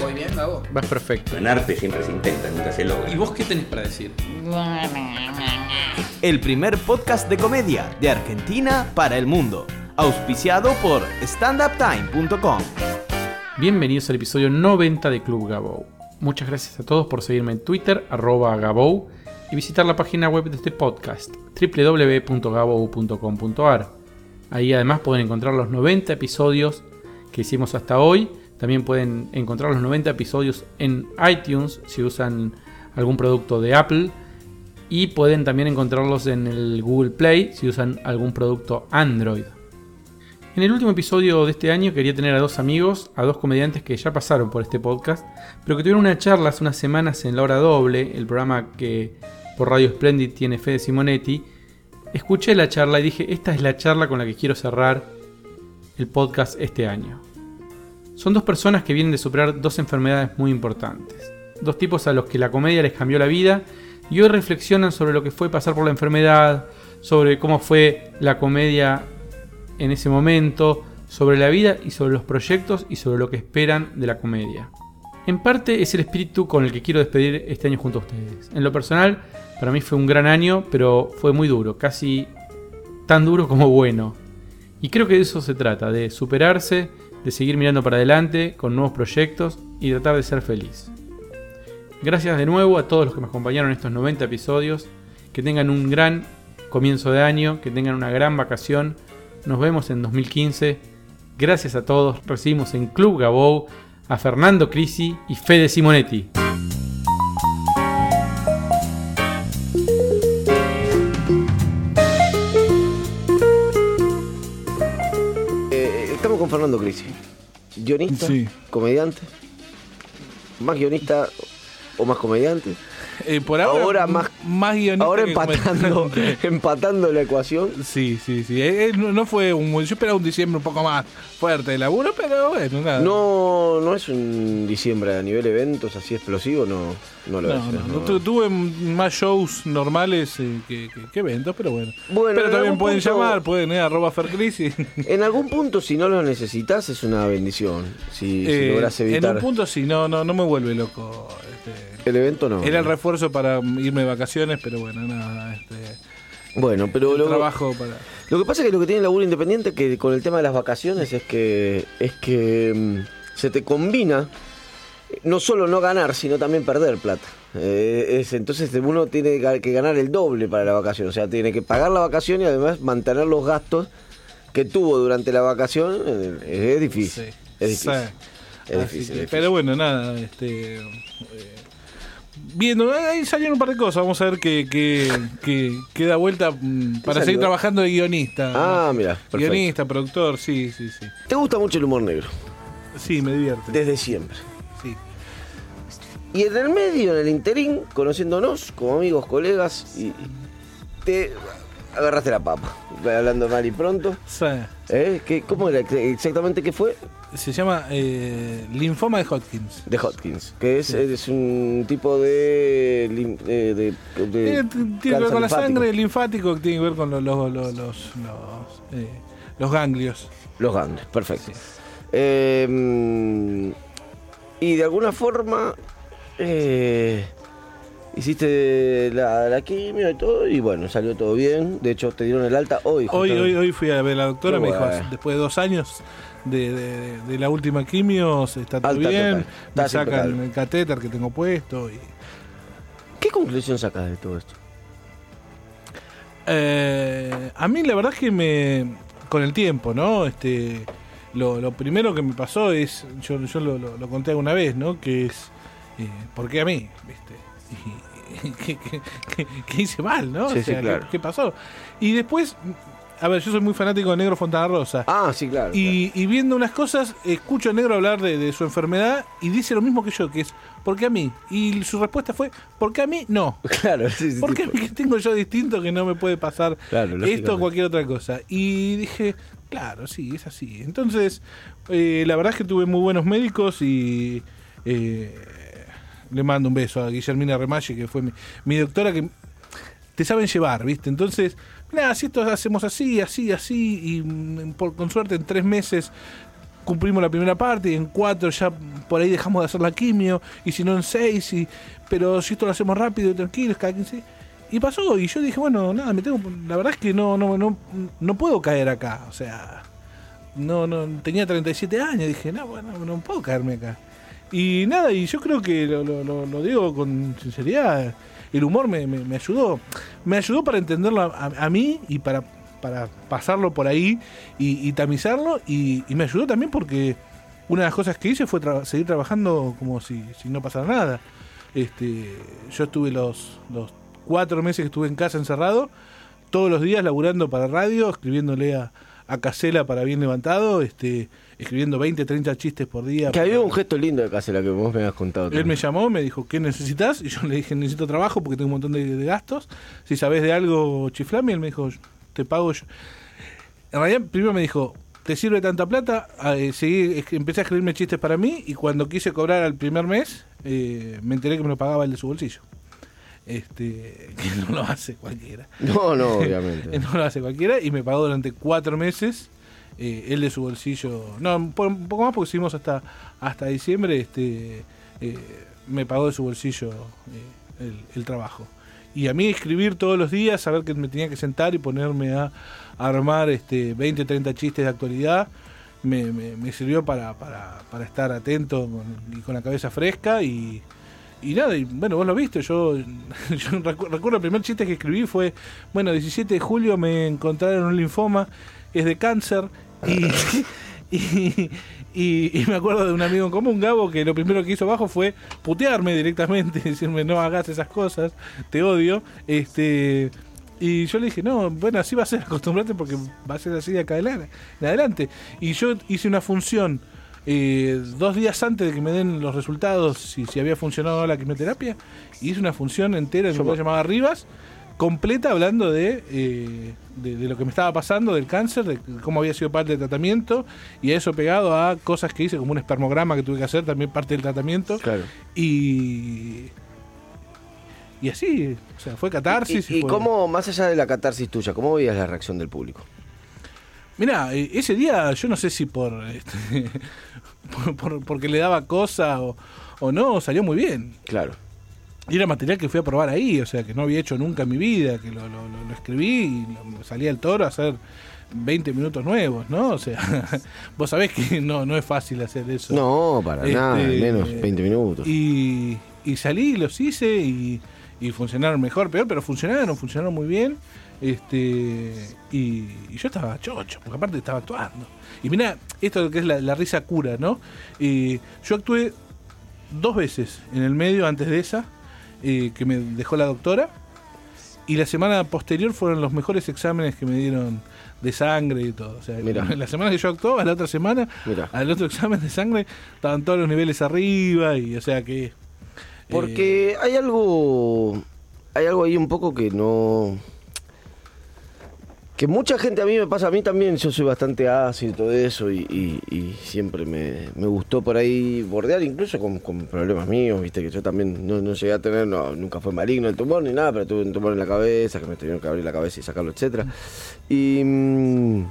¿Voy bien, Gabo? Vas perfecto. En arte siempre se intenta, nunca se logra. ¿Y vos qué tenés para decir? El primer podcast de comedia de Argentina para el mundo. Auspiciado por standuptime.com. Bienvenidos al episodio 90 de Club Gabou. Muchas gracias a todos por seguirme en Twitter, arroba Gabou, y visitar la página web de este podcast, www.gabou.com.ar. Ahí además pueden encontrar los 90 episodios que hicimos hasta hoy. También pueden encontrar los 90 episodios en iTunes si usan algún producto de Apple. Y pueden también encontrarlos en el Google Play si usan algún producto Android. En el último episodio de este año quería tener a dos amigos, a dos comediantes que ya pasaron por este podcast, pero que tuvieron una charla hace unas semanas en La Hora Doble, el programa que por Radio Splendid tiene Fede Simonetti. Escuché la charla y dije, esta es la charla con la que quiero cerrar el podcast este año. Son dos personas que vienen de superar dos enfermedades muy importantes. Dos tipos a los que la comedia les cambió la vida y hoy reflexionan sobre lo que fue pasar por la enfermedad, sobre cómo fue la comedia en ese momento, sobre la vida y sobre los proyectos y sobre lo que esperan de la comedia. En parte es el espíritu con el que quiero despedir este año junto a ustedes. En lo personal, para mí fue un gran año, pero fue muy duro, casi tan duro como bueno. Y creo que de eso se trata, de superarse, de seguir mirando para adelante con nuevos proyectos y tratar de ser feliz. Gracias de nuevo a todos los que me acompañaron en estos 90 episodios. Que tengan un gran comienzo de año, que tengan una gran vacación. Nos vemos en 2015. Gracias a todos. Recibimos en Club Gabou a Fernando Crisi y Fede Simonetti. Con Fernando Crisi, guionista, Sí. comediante, más guionista o más comediante. Eh, por ahora, más- más guionista Ahora empatando, empatando la ecuación. Sí, sí, sí. Eh, eh, no, no fue un. Yo esperaba un diciembre un poco más fuerte de laburo, pero bueno, nada. No, no es un diciembre a nivel eventos así explosivo, no, no lo No, es. tuve más shows normales eh, que, que- que eventos, pero bueno. Bueno, pero en también pueden punto- llamar, pueden ir a arroba fercrisis. En algún punto, si no lo necesitas, es una bendición. Si, si logras en evitar un punto sí, no, no, no me vuelve loco. este, el evento, no. Era el refuerzo para irme de vacaciones, pero bueno, nada. Este, Bueno, pero el lo, trabajo para. Lo que pasa es que lo que tiene el laburo independiente que con el tema de las vacaciones es que es que mm, se te combina no solo no ganar, sino también perder plata. Eh, es, entonces uno tiene que ganar el doble para la vacación, o sea, tiene que pagar la vacación y además mantener los gastos que tuvo durante la vacación. eh, es difícil. Sí. Es difícil. Sí. Es Así difícil, que- es Pero bueno, nada, este. eh, viendo, ahí salieron un par de cosas. Vamos a ver que, que, que da vuelta mm, para seguir trabajando de guionista. Ah, mira, perfecto. Guionista, productor, sí, sí, sí. ¿Te gusta mucho el humor negro? Sí, me divierte. Desde siempre. Sí. Y en el medio, en el interín, conociéndonos como amigos, colegas, y te agarraste la papa. Hablando mal y pronto. Sí. ¿Eh? ¿Qué- ¿Cómo era exactamente qué fue? Se llama eh, linfoma de Hodgkins. De Hodgkins, que es, es un tipo de... eh, de, de Eh, tiene que ver con la sangre linfático, que tiene que ver con los, los, los, los, eh, ganglios. Los ganglios, perfecto. Eh, mm, y de alguna forma hiciste la, la quimio y todo, y bueno, salió todo bien. De hecho, te dieron el alta hoy. Hoy, hoy, hoy fui a ver a la doctora, Qué me dijo, después de dos años de, de- de la última quimio, está todo Alta bien, total. me sacan el catéter que tengo puesto. Y, ¿Qué conclusión sacas de todo esto? Eh, a mí la verdad es que me, con el tiempo, ¿no? Este, lo, lo primero que me pasó es, yo, yo lo, lo- lo conté alguna vez, ¿no? Que es, eh, ¿por qué a mí? ¿Viste? ¿Qué, qué- qué- qué hice mal, no? Sí, O sí, sea, claro. ¿qué, qué pasó? Y después a ver, yo soy muy fanático de Negro Fontana Rosa. Ah, sí, claro. Y, y viendo unas cosas, escucho a Negro hablar de, de su enfermedad y dice lo mismo que yo, que es, ¿por qué a mí? Y su respuesta fue, ¿por qué a mí? No. Claro, sí, sí, ¿Por qué tipo- tengo yo distinto que no me puede pasar Claro, esto o cualquier otra cosa? Y dije, claro, sí, es así. Entonces, eh, la verdad es que tuve muy buenos médicos y eh, le mando un beso a Guillermina Remalle, que fue mi, mi doctora, que te saben llevar, ¿viste? Entonces, nada, si esto hacemos así, así, así, y mm, por, con suerte en tres meses cumplimos la primera parte y en cuatro ya por ahí dejamos de hacer la quimio y si no en seis y pero si esto lo hacemos rápido y tranquilos cada 15 y pasó y yo dije bueno nada me tengo la verdad es que no no no no puedo caer acá o sea no no tenía 37 años dije no bueno no puedo caerme acá. Y nada y yo creo que lo, lo- lo- lo digo con sinceridad el humor me, ayudó me ayudó para entenderlo a, mí y para para pasarlo por ahí y, tamizarlo y, me ayudó también porque una de las cosas que hice fue seguir trabajando como si, si no pasara nada. Este, yo estuve los, los cuatro meses que estuve en casa encerrado, todos los días laburando para radio, escribiéndole a, a Casela para bien levantado, este, escribiendo 20, 30 chistes por día. Que había un gesto lindo de Casela que vos me has contado. Él me llamó, me dijo, ¿qué necesitas? Y yo le dije, necesito trabajo porque tengo un montón de, de gastos. Si sabes de algo, chiflame. Y él me dijo, te pago yo. En realidad, primero me dijo, ¿te sirve tanta plata? Ah, eh, seguí, empecé a escribirme chistes para mí y cuando quise cobrar al primer mes, eh, me enteré que me lo pagaba el de su bolsillo. Este, que no lo hace cualquiera. No, no, obviamente. no lo hace cualquiera y me pagó durante cuatro meses eh, él de su bolsillo. No, un po- un poco más porque seguimos hasta hasta diciembre. Este, eh, me pagó de su bolsillo eh, el, trabajo. Y a mí escribir todos los días, saber que me tenía que sentar y ponerme a, armar este 20, 30 chistes de actualidad, me, sirvió para, para, estar atento con- y con la cabeza fresca y, y nada, y bueno, vos lo viste, yo, yo recu- recuerdo el primer chiste que escribí fue, bueno, 17 de julio me encontraron un linfoma, es de cáncer, y, y, y- y me acuerdo de un amigo en común, Gabo, que lo primero que hizo abajo fue putearme directamente, decirme no hagas esas cosas, te odio, este... Y yo le dije, no, bueno, así va a ser, acostumbrate porque va a ser así de acá adelante. de adelante. Y yo hice una función eh, dos días antes de que me den los resultados, si, si había funcionado la quimioterapia, hice una función entera en un lugar llamado Rivas, completa hablando de, eh, de, de lo que me estaba pasando, del cáncer, de cómo había sido parte del tratamiento, y a eso pegado a cosas que hice, como un espermograma que tuve que hacer, también parte del tratamiento. Claro. Y. Y así, o sea, fue catarsis. ¿Y, y fue- cómo, más allá de la catarsis tuya, cómo veías la reacción del público? Mira, ese día yo no sé si por, este, por- por- porque le daba cosa o, o no, salió muy bien. Claro. Y era material que fui a probar ahí, o sea, que no había hecho nunca en mi vida, que lo, lo- lo- escribí y lo- salí al toro a hacer 20 minutos nuevos, ¿no? O sea, vos sabés que no, no es fácil hacer eso. No, para nada, Este, menos 20 minutos. Y, y salí, los hice y, y funcionaron mejor, peor, pero funcionaron, funcionaron muy bien. Este y, y yo estaba chocho, porque aparte estaba actuando. Y mira, esto que es la, la risa cura, ¿no? Y yo actué dos veces en el medio antes de esa, eh, que me dejó la doctora. Y la semana posterior fueron los mejores exámenes que me dieron de sangre y todo. O sea, Mirá. la semana que yo actuaba, la otra semana, Mirá. al otro examen de sangre, estaban todos los niveles arriba y o sea que... Porque hay algo. Hay algo ahí un poco que no. Que mucha gente, a mí me pasa, a mí también, yo soy bastante ácido y todo eso, y, siempre me, gustó por ahí bordear, incluso con, problemas míos, viste, que yo también no, llegué a tener, nunca fue maligno el tumor ni nada, pero tuve un tumor en la cabeza, que me tuvieron que abrir la cabeza y sacarlo, etcétera Y. mm,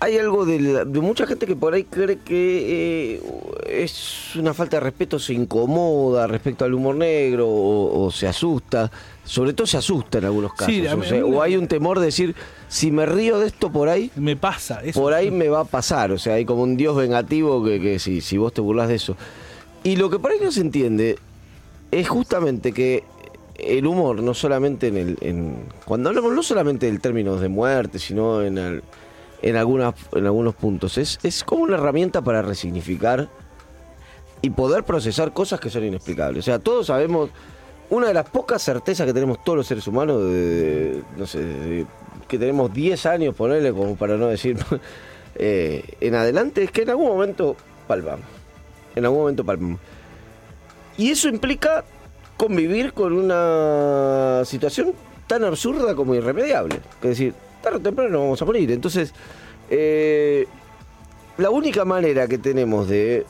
hay algo de, mucha gente que por ahí cree que eh, es una falta de respeto, se incomoda respecto al humor negro o se asusta. Sobre todo se asusta en algunos casos. Sí, o, sea, o hay un temor de decir, si me río de esto por ahí, Me pasa eso. por ahí me va a pasar. O sea, hay como un dios vengativo que, que si, si vos te burlas de eso. Y lo que por ahí no se entiende es justamente que el humor, no solamente en el. En, cuando hablamos no solamente del términos de muerte, sino en, el- en, algunas, en algunos puntos, es, es como una herramienta para resignificar y poder procesar cosas que son inexplicables. O sea, todos sabemos. Una de las pocas certezas que tenemos todos los seres humanos, no sé, que tenemos 10 años, ponerle como para no decir eh, en adelante, es que en algún momento palpamos. En algún momento palpamos. Y eso implica convivir con una situación tan absurda como irremediable. Es decir, tarde o temprano vamos a morir. Entonces, eh, la única manera que tenemos de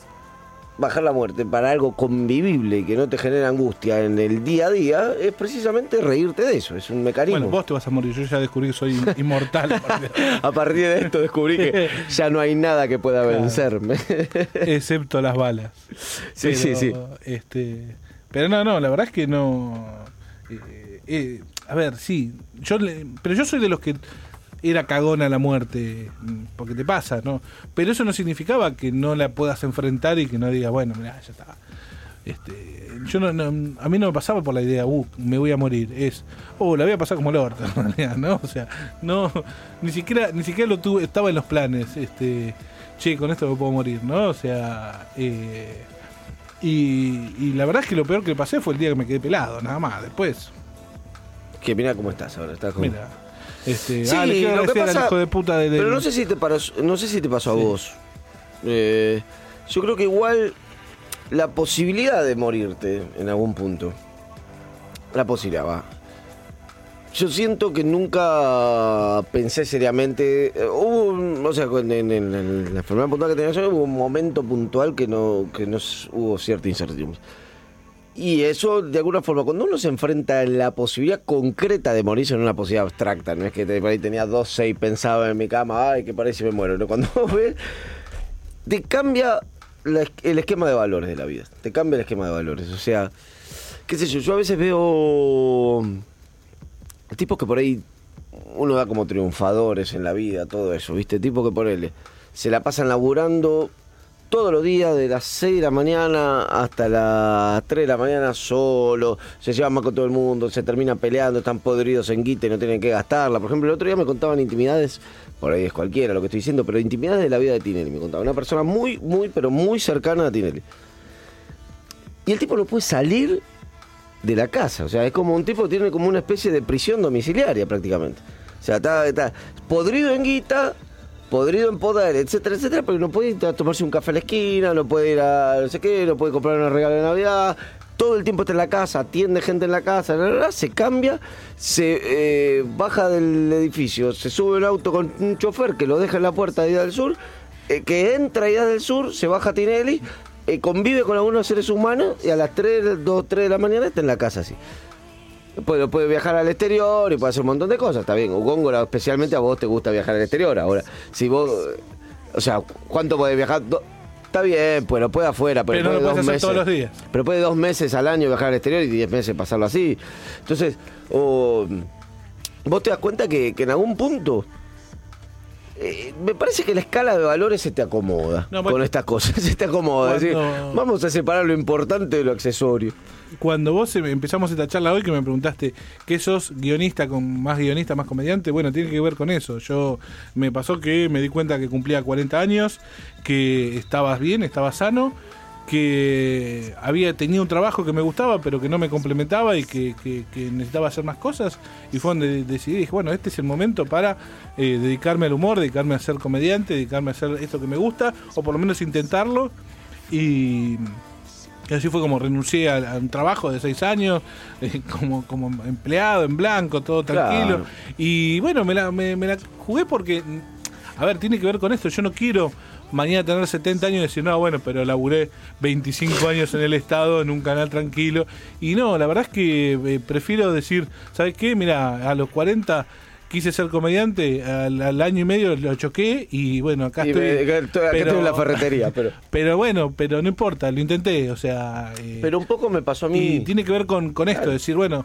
bajar la muerte para algo convivible y que no te genera angustia en el día a día es precisamente reírte de eso. Es un mecanismo. Bueno, vos te vas a morir. Yo ya descubrí que soy inmortal. a partir de- A partir de esto descubrí que ya no hay nada que pueda Claro. vencerme. excepto las balas. Sí, sí, sí. Este, pero no, no, la verdad es que no. eh, eh, a ver, sí. Yo le- pero yo soy de los que era cagona la muerte, porque te pasa, ¿no? Pero eso no significaba que no la puedas enfrentar y que no digas, bueno, mira, ya está. Este, yo no, no- a mí no me pasaba por la idea, uh, me voy a morir. Es, oh, la voy a pasar como el orto, en realidad, ¿no? O sea, no, ni siquiera, ni siquiera lo tuve, estaba en los planes, este, che, con esto me puedo morir, ¿no? O sea, eh, y, y la verdad es que lo peor que pasé fue el día que me quedé pelado, nada más. Después, que mira cómo estás ahora. Estás como... mira. Este, Sí, ah, le quiero lo que al pasa- hijo de puta de, del- Pero no sé si te pasó, no sé si te pasó a vos. Eh, yo creo que igual la posibilidad de morirte en algún punto. La posibilidad, va. Yo siento que nunca pensé seriamente. eh, Hubo un- o sea, en, en- en- la enfermedad puntual que tenía yo, hubo un momento puntual que no, que no hubo cierta incertidumbre. Y eso, de alguna forma, cuando uno se enfrenta a la posibilidad concreta de morirse en una posibilidad abstracta, no es que por ahí tenía dos, seis, pensaba en mi cama, ay, que parece me muero. ¿no? Cuando vos ves, te cambia el esquema de valores de la vida. Te cambia el esquema de valores. O sea, qué sé yo, yo a veces veo tipos que por ahí uno da como triunfadores en la vida, todo eso, ¿viste? Tipos que por él se la pasan laburando todos los días, de las 6 de la mañana hasta las 3 de la mañana solo, se llevan mal con todo el mundo, se terminan peleando, están podridos en guita y no tienen que gastarla. Por ejemplo, el otro día me contaban intimidades, por ahí es cualquiera lo que estoy diciendo, pero intimidades de la vida de Tinelli. Me contaba una persona muy, muy, pero muy cercana a Tinelli. Y el tipo no puede salir de la casa. O sea, es como un tipo que tiene como una especie de prisión domiciliaria prácticamente. O sea, está, está podrido en guita, podrido en poder, etcétera, etcétera, pero no puede ir a tomarse un café a la esquina, no puede ir a no sé qué, no puede comprar una regalo de Navidad. Todo el tiempo está en la casa, atiende gente en la casa, se cambia, se eh, baja del edificio, se sube un auto con un chofer que lo deja en la puerta de Ida del Sur, eh, que entra a Ida del Sur, se baja a Tinelli, eh, convive con algunos seres humanos y a las 3, 2, 3 de la mañana está en la casa así. Puede, puede viajar al exterior y puede hacer un montón de cosas, está bien. Góngora, especialmente a vos te gusta viajar al exterior. Ahora, si vos. O sea, ¿cuánto podés viajar? Do- está bien, pues lo puede afuera, pero, Pero no puede lo dos hacer meses. todos los días. Pero puede dos meses al año viajar al exterior y diez meses pasarlo así. Entonces, o, vos te das cuenta que, que en algún punto. Eh, me parece que la escala de valores se te acomoda No, bueno. con estas cosas. Se te acomoda. es decir, Cuando- vamos a separar lo importante de lo accesorio. Cuando vos em- empezamos esta charla hoy que me preguntaste que sos guionista con más guionista, más comediante, bueno, tiene que ver con eso. Yo me pasó que me di cuenta que cumplía 40 años, que estabas bien, estabas sano, que había tenido un trabajo que me gustaba pero que no me complementaba y que, que- que necesitaba hacer más cosas y fue donde decidí, dije, bueno, este es el momento para eh, dedicarme al humor, dedicarme a ser comediante, dedicarme a hacer esto que me gusta o por lo menos intentarlo y... Y así fue como renuncié a, a un trabajo de seis años, eh, como, como empleado en blanco, todo tranquilo. Claro. Y bueno, me la, me, me la jugué porque, a ver, tiene que ver con esto. Yo no quiero mañana tener 70 años y decir, no, bueno, pero laburé 25 años en el Estado, en un canal tranquilo. Y no, la verdad es que eh, prefiero decir, ¿sabes qué? Mira, a los 40 quise ser comediante, al, al año y medio lo choqué y bueno, acá Y estoy. me- acá estoy- acá estoy en la ferretería, pero- Pero bueno, pero no importa, lo intenté, o sea... eh, Pero un poco me pasó a mí. y tiene que ver con, con esto, decir, bueno,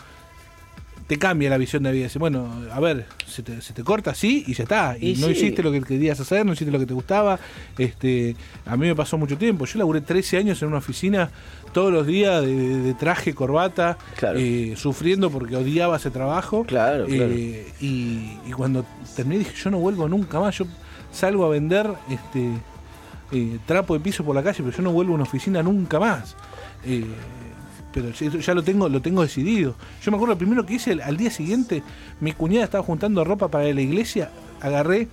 te cambia la visión de la vida. Decir, bueno, a ver, se te, se te corta así y ya está. Y, Y no sí. hiciste lo que querías hacer, no hiciste lo que te gustaba. Este, a mí me pasó mucho tiempo. Yo laburé 13 años en una oficina todos los días de, traje, corbata, Claro. eh, sufriendo porque odiaba ese trabajo. Claro, Eh, claro. Y, y cuando terminé dije, yo no vuelvo nunca más. Yo salgo a vender este eh, trapo de piso por la calle, pero yo no vuelvo a una oficina nunca más. Pero ya- ya lo tengo, lo tengo decidido. Yo me acuerdo lo primero que hice al, día siguiente, mi cuñada estaba juntando ropa para la iglesia, agarré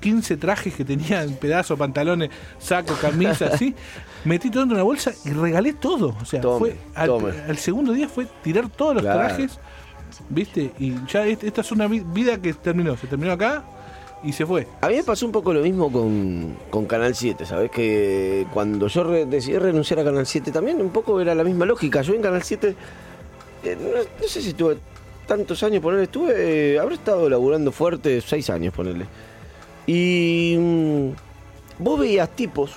15 trajes que tenía en pedazos, pantalones, saco, camisa, así, metí todo en una bolsa y regalé todo. O sea, Tome, fue al, segundo día fue tirar todos los Claro. trajes, ¿viste? Y ya est- esta es una vi- vida que terminó, se terminó acá y se fue. A mí me pasó un poco lo mismo con, con Canal 7, ¿sabes? Que cuando yo re- decidí renunciar a Canal 7 también un poco era la misma lógica. Yo en Canal 7, eh, no, sé si estuve tantos años, ponerle, estuve, eh, habré estado laburando fuerte seis años, ponerle. Y mm, vos veías tipos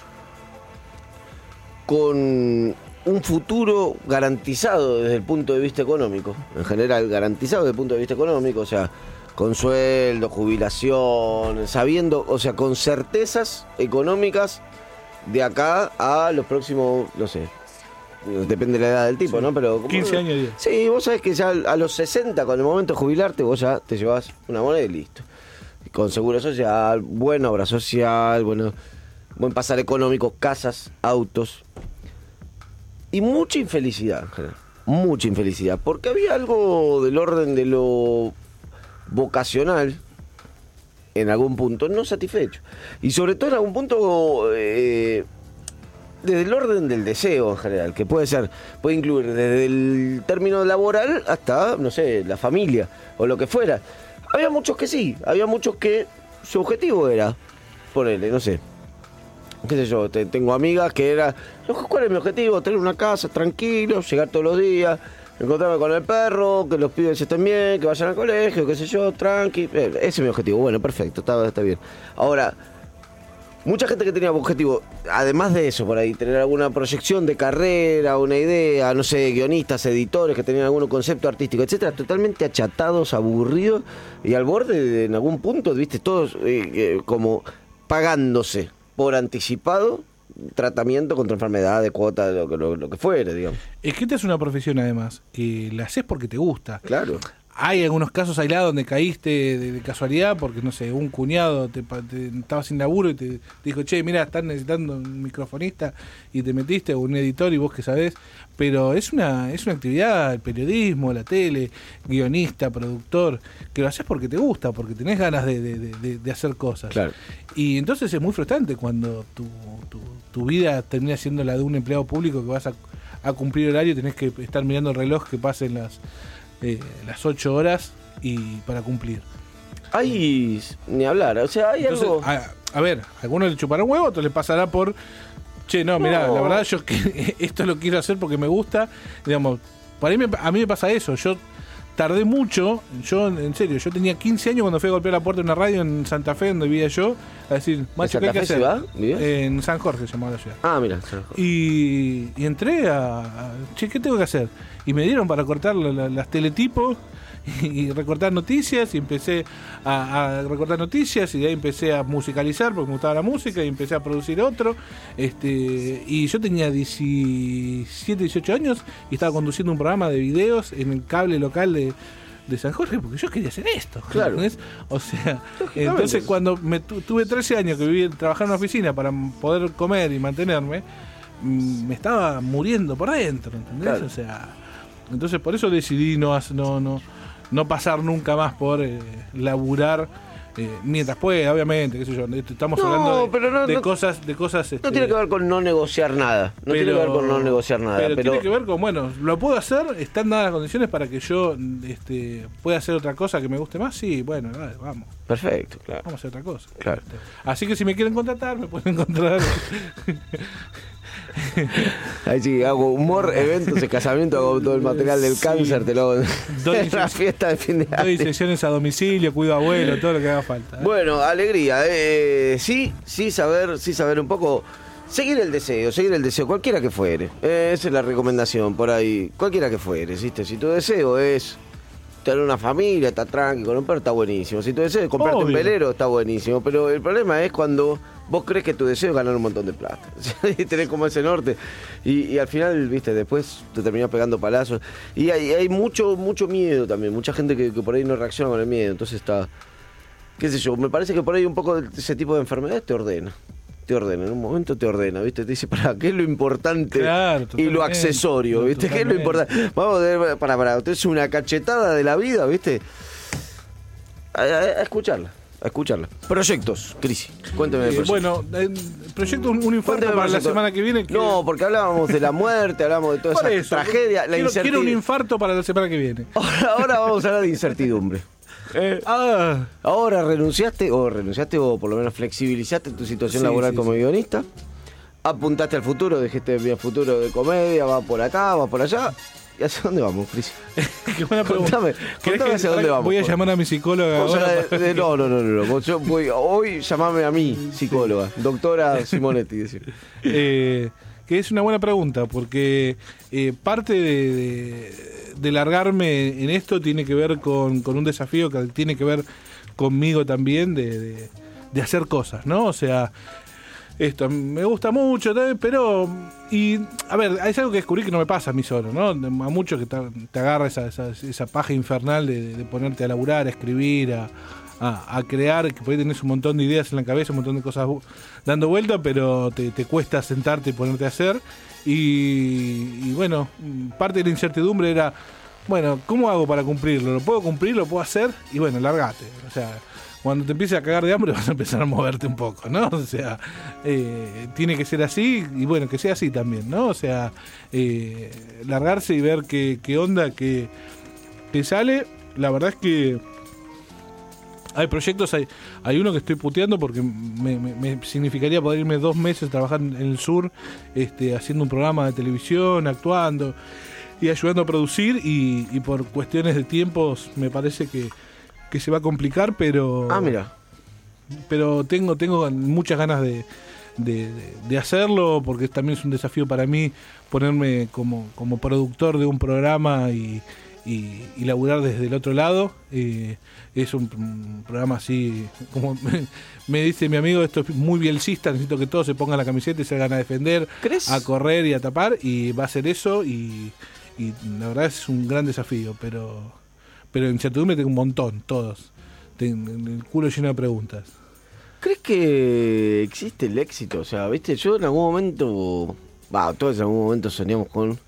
con un futuro garantizado desde el punto de vista económico, en general garantizado desde el punto de vista económico, o sea, con sueldo, jubilación, sabiendo, o sea, con certezas económicas de acá a los próximos, no sé, depende de la edad del tipo, ¿no? Pero como- 15 años, 10. Sí, vos sabés que ya a los 60, con el momento de jubilarte, vos ya te llevas una moneda y listo. Con seguro social, buena obra social, bueno, buen pasar económico, casas, autos. Y mucha infelicidad. Mucha infelicidad. Porque había algo del orden de lo vocacional en algún punto no satisfecho. Y sobre todo en algún punto eh, desde el orden del deseo en general, que puede ser, puede incluir desde el término laboral hasta, no sé, la familia o lo que fuera. Había muchos que sí, había muchos que su objetivo era, ponerle, no sé, qué sé yo, te- tengo amigas que era, ¿cuál es mi objetivo? Tener una casa tranquilo, llegar todos los días, encontrarme con el perro, que los pibes estén bien, que vayan al colegio, qué sé yo, tranqui. Eh, Ese es mi objetivo, bueno, perfecto, está, está bien. Ahora, Mucha gente que tenía objetivo, además de eso, por ahí, tener alguna proyección de carrera, una idea, no sé, guionistas, editores que tenían algún concepto artístico, etcétera, totalmente achatados, aburridos y al borde de, en algún punto, viste, todos eh, eh, como pagándose por anticipado tratamiento contra enfermedad, de cuota, lo, que- lo, lo que fuere, digamos. Es que esta es una profesión además, que la haces porque te gusta. Claro. Hay algunos casos aislados donde caíste de, de casualidad porque, no sé, un cuñado te, te- estaba sin laburo y te, te dijo, che, mira, están necesitando un microfonista y te metiste o un editor y vos que sabés. Pero es una, es una actividad, el periodismo, la tele, guionista, productor, que lo haces porque te gusta, porque tenés ganas de, de- de- de- de hacer cosas. Claro. Y entonces es muy frustrante cuando tu, tu, tu vida termina siendo la de un empleado público que vas a, a cumplir horario y tenés que estar mirando el reloj que pasen las, eh, las 8 horas y para cumplir. Hay, ni hablar, o sea, hay Entonces, algo... a, a ver, a algunos le chupará un huevo, a otros le pasará por. Che, no, mirá, No. la verdad yo que esto lo quiero hacer porque me gusta. Digamos, para mí, a mí me pasa eso. Yo tardé mucho, yo en serio, yo tenía 15 años cuando fui a golpear la puerta de una radio en Santa Fe, donde vivía yo, a decir, macho, ¿qué hay que hacer? ¿Vivías? En San Jorge se llamaba la ciudad. Ah, mira. Y, y entré a, a- Che, ¿qué tengo que hacer? Y me dieron para cortar la- la- las teletipos y, recortar noticias y empecé a, a recortar noticias y de ahí empecé a musicalizar porque me gustaba la música y empecé a producir otro. Este, y yo tenía 17, 18 años y estaba conduciendo un programa de videos en el cable local de, de San Jorge porque yo quería hacer esto. Claro. ¿entendés? O sea, entonces cuando me tu- tuve 13 años que viví trabajando en una oficina para poder comer y mantenerme, mm, me estaba muriendo por dentro, ¿entendés? Claro. O sea, entonces por eso decidí no no no no pasar nunca más por eh, laburar eh, mientras pueda, obviamente, qué sé yo, esto- estamos No, hablando de, pero no- de no- cosas de cosas No este, tiene que ver con no negociar nada. No tiene que ver con no negociar nada. pero, Pero, tiene que ver con, bueno, ¿lo puedo hacer? ¿Están dadas las condiciones para que yo este, pueda hacer otra cosa que me guste más? Sí, bueno, dale, vamos. Perfecto, claro. Vamos a hacer otra cosa. Claro. Así que si me quieren contratar, me pueden encontrar. Ahí sí, hago humor, eventos de casamiento, hago todo el material del Sí. cáncer, te lo hago Doy en la fiesta de fin de Doy año. sesiones a domicilio, cuido abuelo, todo lo que haga falta. ¿eh? Bueno, alegría. eh, sí, sí saber, sí saber un poco. Seguir el deseo, seguir el deseo, cualquiera que fuere. Eh, esa es la recomendación por ahí. Cualquiera que fuere, ¿viste? Si tu deseo es tener una familia, estar tranquilo, perro, está buenísimo. Si tu deseo es comprarte un velero, está buenísimo. Pero el problema es cuando vos crees que tu deseo es ganar un montón de plata. y tenés como ese norte. Y, y al final, viste, después te terminás pegando palazos. Y hay, hay mucho, mucho miedo también. Mucha gente que, que por ahí no reacciona con el miedo. Entonces está qué sé yo, me parece que por ahí un poco de ese tipo de enfermedades te ordena. Te ordena, en un momento te ordena, ¿viste? Te dice, ¿para qué es lo importante Claro, y lo totalmente, accesorio, ¿viste? ¿Qué es lo totalmente. importante? Vamos a ver, para, para, usted es una cachetada de la vida, ¿viste? A, a- a escucharla, a escucharla. Proyectos, Crisi, cuénteme de Eh, proyectos. bueno, eh, proyecto un, infarto para la proyectos. semana que viene. que- No, porque hablábamos de la muerte, hablamos de toda esa eso, tragedia, la quiero, quiero un incertidumbre. infarto para la semana que viene. Ahora, ahora vamos a hablar de incertidumbre. Eh, Ah, Ahora renunciaste, o renunciaste, o por lo menos flexibilizaste tu situación Sí, laboral sí, como sí. guionista. Apuntaste al futuro, dijiste mi futuro de comedia, va por acá, va por allá. ¿Y hacia dónde vamos, Cris? qué buena pregunta. Contame, ¿Querés contame que- hacia dónde vamos. Voy a por- llamar a mi psicóloga ahora. de- de- no, no, no, no, no. Vos- yo voy- hoy llamame a mí, psicóloga, doctora Simonetti. decir. Eh, que es una buena pregunta, porque eh, parte de, de- de largarme en esto tiene que ver con, con un desafío que tiene que ver conmigo también de, de- hacer cosas, ¿no? O sea, esto me gusta mucho, pero. Y, a ver, es algo que descubrí que no me pasa a mí solo, ¿no? A muchos que te, te agarra esa, esa, esa paja infernal de, de ponerte a laburar, a escribir, a, a, crear, que por ahí tenés un montón de ideas en la cabeza, un montón de cosas dando vuelta, pero te, cuesta sentarte y ponerte a hacer. Y, y bueno, parte de la incertidumbre era, bueno, ¿cómo hago para cumplirlo? ¿Lo puedo cumplir? ¿Lo puedo hacer? Y bueno, largate. O sea, cuando te empieces a cagar de hambre vas a empezar a moverte un poco, ¿no? O sea, eh, tiene que ser así y bueno, que sea así también, ¿no? O sea, eh, largarse y ver qué, onda, qué, qué sale. La verdad es que hay proyectos, hay, hay uno que estoy puteando porque me, me- me significaría poder irme dos meses a trabajar en el sur, este, haciendo un programa de televisión, actuando y ayudando a producir y, y por cuestiones de tiempos me parece que, que se va a complicar, pero Ah, mira. pero tengo, tengo muchas ganas de, de- de- de hacerlo porque también es un desafío para mí ponerme como, como productor de un programa y, y, y laburar desde el otro lado. Eh, es un, un programa así, como me, me dice mi amigo, esto es muy bielcista, necesito que todos se pongan la camiseta y se hagan a defender, ¿Crees? a correr y a tapar y va a ser eso y, y la verdad es un gran desafío, pero, pero incertidumbre tengo un montón, todos. Tengo el culo lleno de preguntas. ¿Crees que existe el éxito? O sea, viste, yo en algún momento, va, todos en algún momento soñamos con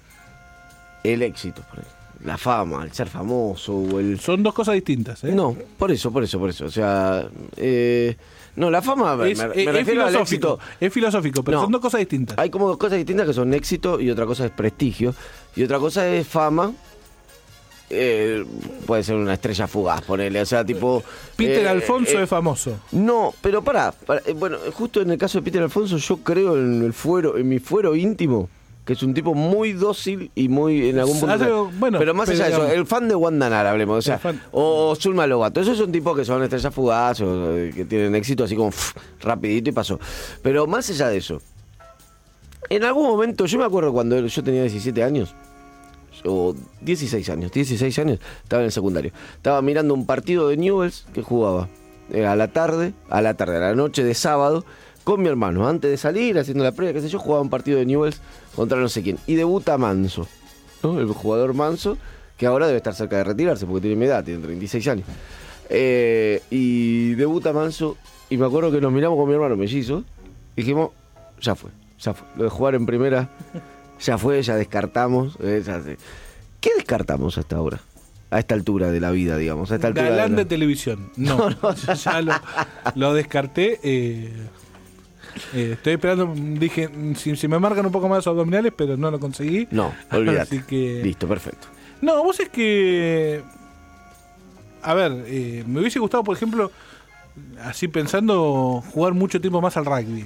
el éxito, por ahí. La fama, el ser famoso o el... Son dos cosas distintas, ¿eh? No, por eso, por eso, por eso. O sea, eh, no, la fama, me, es, me es- es refiero al filosófico, éxito. es filosófico, pero No. son dos cosas distintas. Hay como dos cosas distintas que son éxito y otra cosa es prestigio. Y otra cosa es fama. Eh, puede ser una estrella fugaz, ponele. O sea, tipo. Peter eh, Alfonso eh, es famoso. No, pero pará, pará, eh, bueno, justo en el caso de Peter Alfonso, yo creo en el fuero, en mi fuero íntimo, que es un tipo muy dócil y muy en algún punto. Bueno, pero más pero allá de eso, digamos- el fan de Wanda Nara, hablemos, o sea, o Zulma Lobato, esos son tipos que son estrellas fugaces, o, eh, que tienen éxito así como pf, rapidito y pasó. Pero más allá de eso, en algún momento, yo me acuerdo cuando yo tenía 17 años, o 16 años, 16 años, estaba en el secundario. Estaba mirando un partido de Newells que jugaba eh, a la tarde, a la tarde, a la noche de sábado, con mi hermano. Antes de salir, haciendo la previa, qué sé yo, jugaba un partido de Newells contra no sé quién. Y debuta Manso, ¿no? el jugador Manso, que ahora debe estar cerca de retirarse porque tiene mi edad, tiene 36 años. Eh, y debuta Manso, y me acuerdo que nos miramos con mi hermano mellizo, y dijimos, ya fue, ya fue. Lo de jugar en primera, ya fue, ya descartamos. eh, ya se- ¿Qué descartamos hasta ahora? A esta altura de la vida, digamos. A esta altura Galán de televisión. No, yo ya lo, lo descarté. eh, eh, estoy esperando, dije, si, si me marcan un poco más los abdominales, pero no lo conseguí. No, olvídate. Que... Listo, perfecto. No, vos es que. A ver, eh, me hubiese gustado, por ejemplo, así pensando, jugar mucho tiempo más al rugby.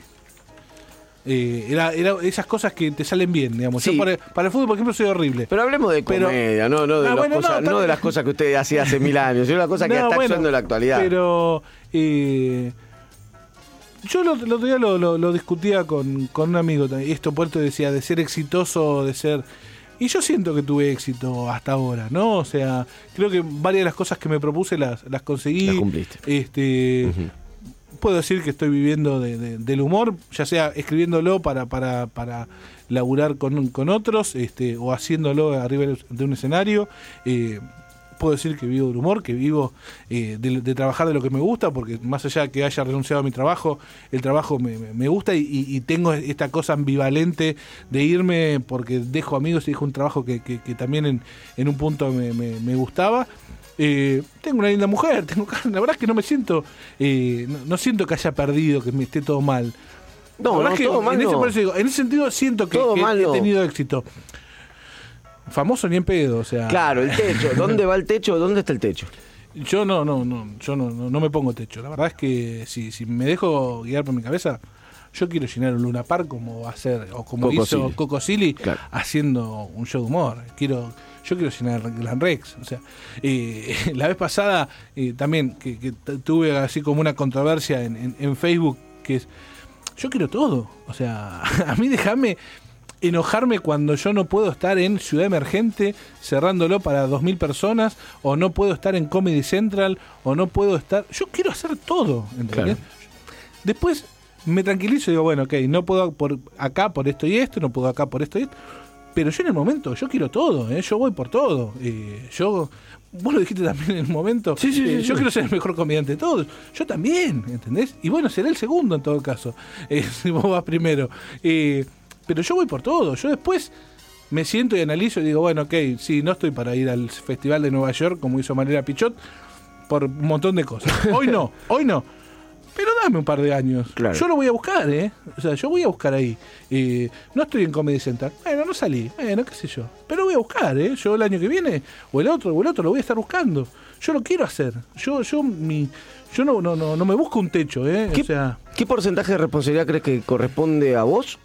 Eh, era, era esas cosas que te salen bien, digamos. Sí. Yo para, para el fútbol, por ejemplo, soy horrible. Pero hablemos de Pero- comedia, no, no, de, Ah, las bueno, cosas, no, de las cosas que usted hacía hace mil años, es una cosa que No, está bueno, actuando en la actualidad. Pero eh, yo lo- el otro día lo, lo- lo discutía con, con un amigo. Esto puerto decía de ser exitoso, de ser. Y yo siento que tuve éxito hasta ahora, ¿no? O sea, creo que varias de las cosas que me propuse las, las conseguí. Las cumpliste. Este. Puedo decir que estoy viviendo de- de- del humor, ya sea escribiéndolo para, para, para laburar con, con otros, este, o haciéndolo arriba de un escenario. Eh, puedo decir que vivo del humor, que vivo eh, de, de trabajar de lo que me gusta, porque más allá de que haya renunciado a mi trabajo, el trabajo me, gusta y, tengo esta cosa ambivalente de irme porque dejo amigos y dejo un trabajo que, que- que también en, en un punto me, me- me gustaba. Eh, tengo una linda mujer, tengo, la verdad es que no me siento, eh, no, no siento que haya perdido, que me esté todo mal. No, no, es que todo mal en, ese, no. eso en ese sentido siento que, he tenido éxito. Famoso ni en pedo, o sea. Claro, el techo. ¿Dónde va el techo? ¿Dónde está el techo? Yo no, no, no, yo no, no, no me pongo techo. La verdad es que si, si me dejo guiar por mi cabeza, yo quiero llenar un Luna Park como va a hacer, o como Coco hizo Silly. Coco Silly Claro. haciendo un show de humor. Quiero, yo quiero llenar Gran Rex. O sea, eh, la vez pasada eh, también que, tuve así como una controversia en, en- en Facebook que es, yo quiero todo. O sea, a mí déjame enojarme cuando yo no puedo estar en Ciudad Emergente cerrándolo para 2.000 personas, o no puedo estar en Comedy Central, o no puedo estar... Yo quiero hacer todo, ¿entendés? Después me tranquilizo y digo, bueno, ok, no puedo por acá por esto y esto, no puedo acá por esto y esto, pero yo en el momento, yo quiero todo, ¿eh? yo voy por todo. Eh, yo, vos lo dijiste también en el momento, Sí, sí, sí, eh, sí. yo quiero ser el mejor comediante de todos, yo también, ¿entendés? Y bueno, seré el segundo en todo caso, eh, si vos vas primero. Pero yo voy por todo, yo después me siento y analizo y digo, bueno, ok, sí, no estoy para ir al Festival de Nueva York como hizo Manera Pichot por un montón de cosas. Hoy no, hoy no. Pero dame un par de años. Claro. Yo lo voy a buscar, ¿eh? O sea, yo voy a buscar ahí. Eh, no estoy en Comedy Center. Bueno, no salí. Bueno, qué sé yo. Pero voy a buscar, ¿eh? Yo el año que viene, o el otro, o el otro, lo voy a estar buscando. Yo lo quiero hacer. Yo, yo, mi, yo no, no, no, no me busco un techo, ¿eh? ¿Qué, O sea, qué porcentaje de responsabilidad crees que corresponde a vos?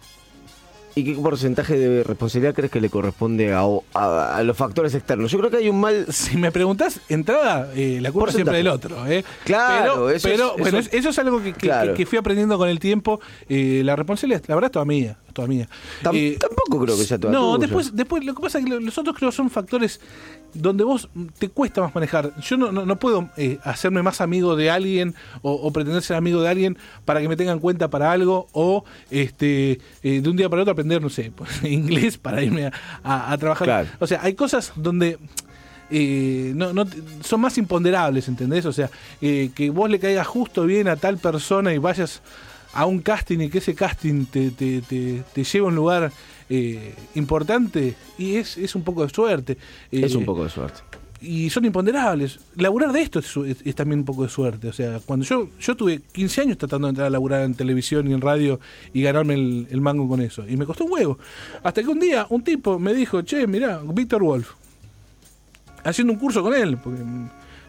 ¿Y qué porcentaje de responsabilidad crees que le corresponde a, a- a los factores externos? Yo creo que hay un mal... si me preguntás, entrada, eh, la culpa Porcentaje. siempre del otro, ¿eh? Claro, pero, eso pero, es- eso- es- eso es algo que, que- Claro. que- que fui aprendiendo con el tiempo. Eh, la responsabilidad, la verdad, es toda mía. toda mía. Eh, tampoco creo que sea toda No, tuya. después, después lo que pasa es que lo- los otros creo son factores donde vos te cuesta más manejar. Yo no, no, no puedo eh, hacerme más amigo de alguien o, o pretender ser amigo de alguien para que me tengan en cuenta para algo o este eh, de un día para otro aprender, no sé, pues, inglés para irme a, a- a trabajar. Claro. O sea, hay cosas donde eh, no, no, son más imponderables, ¿entendés? O sea, que vos le caigas justo bien a tal persona y vayas a un casting y que ese casting te, te, te, te lleve a un lugar eh, importante y es, es un poco de suerte. Eh, Es un poco de suerte. y son imponderables. Laburar de esto es, su- es- es también un poco de suerte. O sea, cuando yo yo tuve 15 años tratando de entrar a laburar en televisión y en radio y ganarme el, el mango con eso. Y me costó un huevo. Hasta que un día un tipo me dijo, che, mirá, Víctor Wolf, haciendo un curso con él. Porque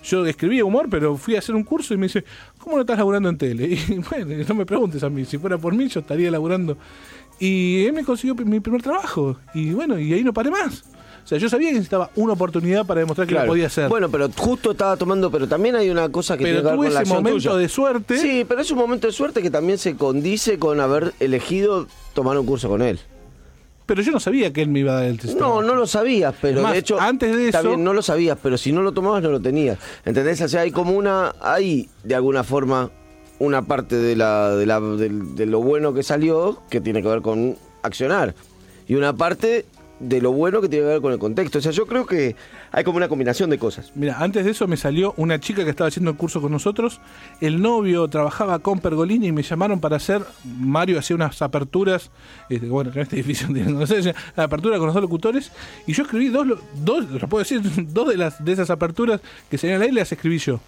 yo escribía humor, pero fui a hacer un curso y me dice, ¿cómo no estás laburando en tele? Y bueno, no me preguntes a mí, si fuera por mí yo estaría laburando. Y él me consiguió mi primer trabajo. Y bueno, y ahí no paré más. O sea, yo sabía que necesitaba una oportunidad para demostrar que Claro. lo podía hacer. Bueno, pero justo estaba tomando, pero también hay una cosa que pero tiene que ver con la ese acción momento tuya. de suerte. Sí, pero es un momento de suerte que también se condice con haber elegido tomar un curso con él. Pero yo no sabía que él me iba a dar el test. No, no lo sabías, pero Más, de hecho. antes de eso- bien, no lo sabías, pero si no lo tomabas, no lo tenías. ¿Entendés? O sea, hay como una. Hay, de alguna forma, una parte de, la, de, la, de lo bueno que salió que tiene que ver con accionar. Y una parte de lo bueno que tiene que ver con el contexto. O sea, yo creo que hay como una combinación de cosas. Mira, antes de eso me salió una chica que estaba haciendo el curso con nosotros. El novio trabajaba con Pergolini y me llamaron para hacer. Mario hacía unas aperturas. este, bueno, en este edificio no sé, la apertura con los dos locutores. Y yo escribí dos, dos lo puedo decir, dos de, las, de esas aperturas que se al aire las escribí yo.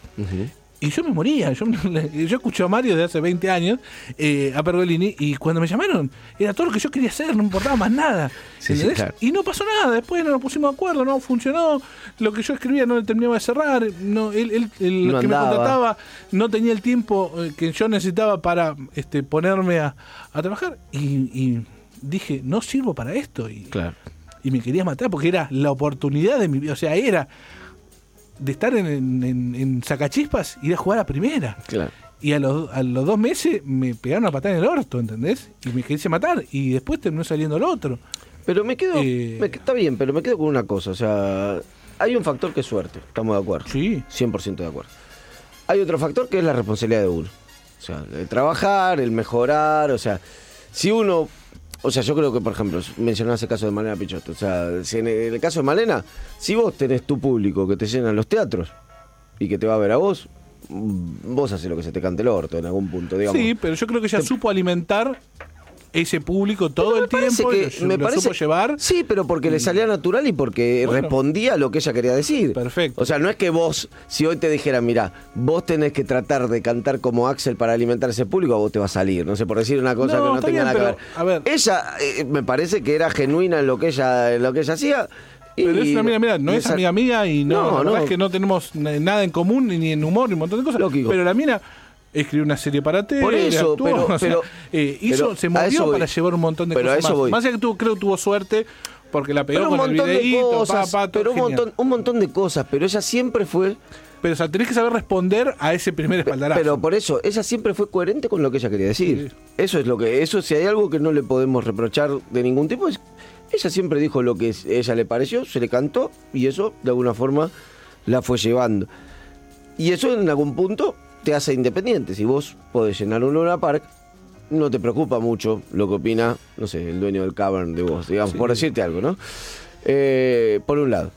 Y yo me moría. Yo, yo escuché a Mario de hace 20 años, eh, a Pergolini, y cuando me llamaron, era todo lo que yo quería hacer, no importaba más nada. Sí, sí, ¿entendés? claro. Y no pasó nada. Después no nos pusimos de acuerdo, no funcionó. Lo que yo escribía no le terminaba de cerrar. No, él, él- el No que me contrataba no tenía el tiempo eh, que yo necesitaba para este, ponerme a, a trabajar. Y, y dije, no sirvo para esto. Y, Claro. y me quería matar porque era la oportunidad de mi vida. O sea, era de estar en, en, en- Sacachispas ir a jugar a primera. Claro. Y a los, a los dos meses me pegaron una patada en el orto, ¿entendés? Y me quise matar. Y después terminó saliendo el otro. Pero me quedo. Eh. me- está bien, pero me quedo con una cosa. O sea, hay un factor que es suerte. Estamos de acuerdo. Sí. 100% de acuerdo. Hay otro factor que es la responsabilidad de uno. O sea, el trabajar, el mejorar. O sea, si uno O sea, yo creo que, por ejemplo, mencionás el caso de Malena Pichotto. O sea, si en el caso de Malena, si vos tenés tu público que te llenan los teatros y que te va a ver a vos, mm, vos haces lo que se te cante el orto en algún punto, digamos. Sí, pero yo creo que ella supo alimentar ese público todo el tiempo, que- lo, me lo parece- supo llevar. Sí, pero porque le salía natural y porque Bueno. respondía a lo que ella quería decir. Perfecto. O sea, no es que vos, si hoy te dijera, mira, vos tenés que tratar de cantar como Axel para alimentar ese público, a vos te va a salir. No sé, por decir una cosa No, que no tenga bien, nada que ver. a ver. Ella, eh, me parece que era genuina en lo que ella, en lo que ella hacía. y- Pero es una amiga mía, no es amiga mía y no, No, la verdad no. es que no tenemos na- nada en común, ni en humor, ni un montón de cosas. Lógico. Pero la mina escribió una serie para tele, Por eso, actuó, pero- o sea, pero- eh, hizo, pero se a movió para llevar un montón de Pero a cosas eso más. voy. Más allá que tuvo, creo que tuvo suerte porque la pegó Pero un con el montón de videíto, cosas, pa, pa, todo pero un montón, un montón de cosas, pero ella siempre fue Pero o sea, tenés que saber responder a ese primer espaldarazo. Pero por eso, ella siempre fue coherente con lo que ella quería decir. Sí. Eso es lo que, eso si hay algo que no le podemos reprochar de ningún tipo, es ella siempre dijo lo que ella le pareció, se le cantó y eso de alguna forma la fue llevando. Y eso en algún punto te hace independiente. Si vos podés llenar un Luna Park, no te preocupa mucho lo que opina, no sé, el dueño del cavern de vos, digamos, por decirte algo, ¿no? Eh, por un lado.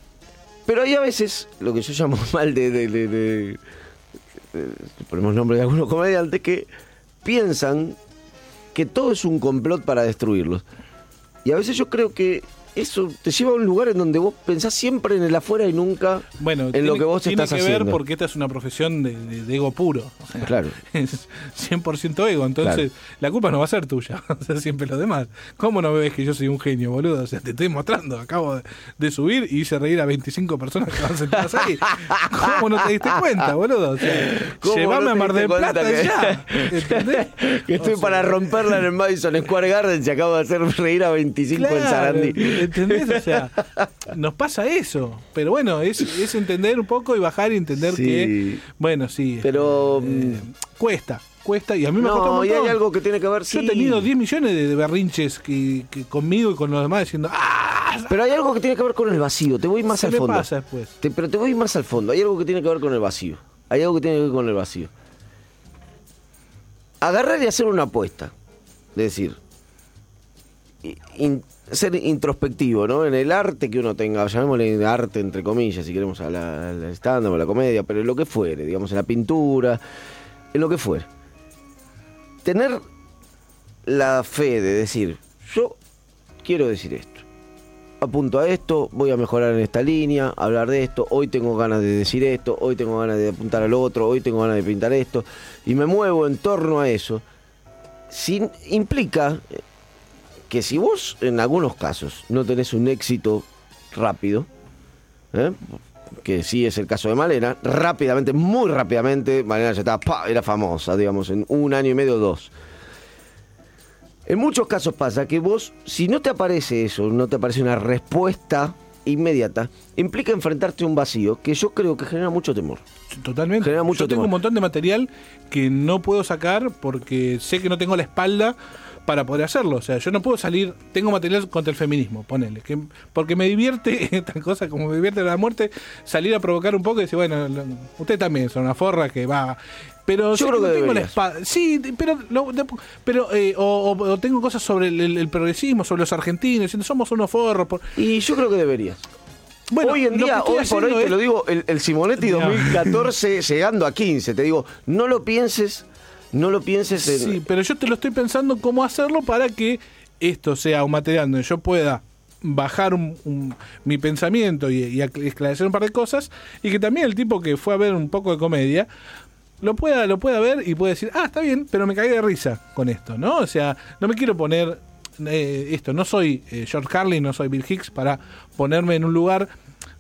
Pero hay a veces lo que yo llamo mal de, de- de- de- de- ponemos nombre de algunos comediantes que piensan que todo es un complot para destruirlos. Y a veces yo creo que eso te lleva a un lugar en donde vos pensás siempre en el afuera y nunca bueno, en tiene, lo que vos tiene estás que ver haciendo. porque esta es una profesión de, de- de ego puro. O sea, Claro. Es 100% ego. Entonces, la culpa no va a ser tuya. Va a ser siempre los demás. ¿Cómo no me ves que yo soy un genio, boludo? O sea, te estoy mostrando. Acabo de, de subir y hice reír a 25 personas que van sentadas ahí. ¿Cómo no te diste cuenta, boludo? O sea, ¿Cómo llévame no a Mar del Plata que- ya. ¿Entendés? que estoy O sea, para romperla en el Madison Square Garden y acabo de hacer reír a 25 en Sarandí. ¿Entendés? O sea, nos pasa eso. Pero bueno, es, es entender un poco y bajar y entender Sí. que, bueno, sí. Pero, eh, cuesta, cuesta. Y a mí me cuesta un No, y hay algo que tiene que ver, Yo sí. he tenido 10 millones de, de berrinches que, que conmigo y con los demás diciendo, ¡ah! Pero hay algo que tiene que ver con el vacío. Te voy más Se al me fondo. pasa después. Te- pero te voy más al fondo. Hay algo que tiene que ver con el vacío. Hay algo que tiene que ver con el vacío. Agarrar y hacer una apuesta. Es decir, in- ser introspectivo, ¿no? En el arte que uno tenga, llamémosle arte entre comillas, si queremos a la, stand-up, a la comedia, pero en lo que fuere, digamos, en la pintura, en lo que fuere. Tener la fe de decir, yo quiero decir esto apunto a esto, voy a mejorar en esta línea, hablar de esto, hoy tengo ganas de decir esto, hoy tengo ganas de apuntar al otro, hoy tengo ganas de pintar esto, y me muevo en torno a eso, sin, implica que si vos en algunos casos no tenés un éxito rápido, ¿eh? que sí es el caso de Malena, rápidamente, muy rápidamente, Malena ya estaba, era famosa, digamos, en un año y medio o dos. En muchos casos pasa que vos, si no te aparece eso, no te aparece una respuesta inmediata, implica enfrentarte a un vacío que yo creo que genera mucho temor. Totalmente. Genera mucho Yo tengo temor. un montón de material que no puedo sacar porque sé que no tengo la espalda para poder hacerlo. O sea, yo no puedo salir, tengo material contra el feminismo, ponele. Que, porque me divierte, tal cosa como me divierte la muerte, salir a provocar un poco y decir, bueno, lo- usted también son una forra que va. Pero Yo creo que tengo la espada. Sí, pero, lo- pero eh, o, tengo cosas sobre el, el- el progresismo, sobre los argentinos, diciendo somos unos forros. por- Y yo creo que deberías. Bueno, hoy en día, hoy por hoy, te lo digo, el, el Simonetti No. 2014 llegando a 15, te digo, no lo pienses, no lo pienses en... Sí, pero yo te lo estoy pensando cómo hacerlo para que esto sea un material donde yo pueda bajar un- mi pensamiento y, esclarecer un par de cosas y que también el tipo que fue a ver un poco de comedia lo pueda lo pueda ver y pueda decir ah está bien pero me caí de risa con esto no o sea no me quiero poner eh, esto no soy eh, George Carlin no soy Bill Hicks para ponerme en un lugar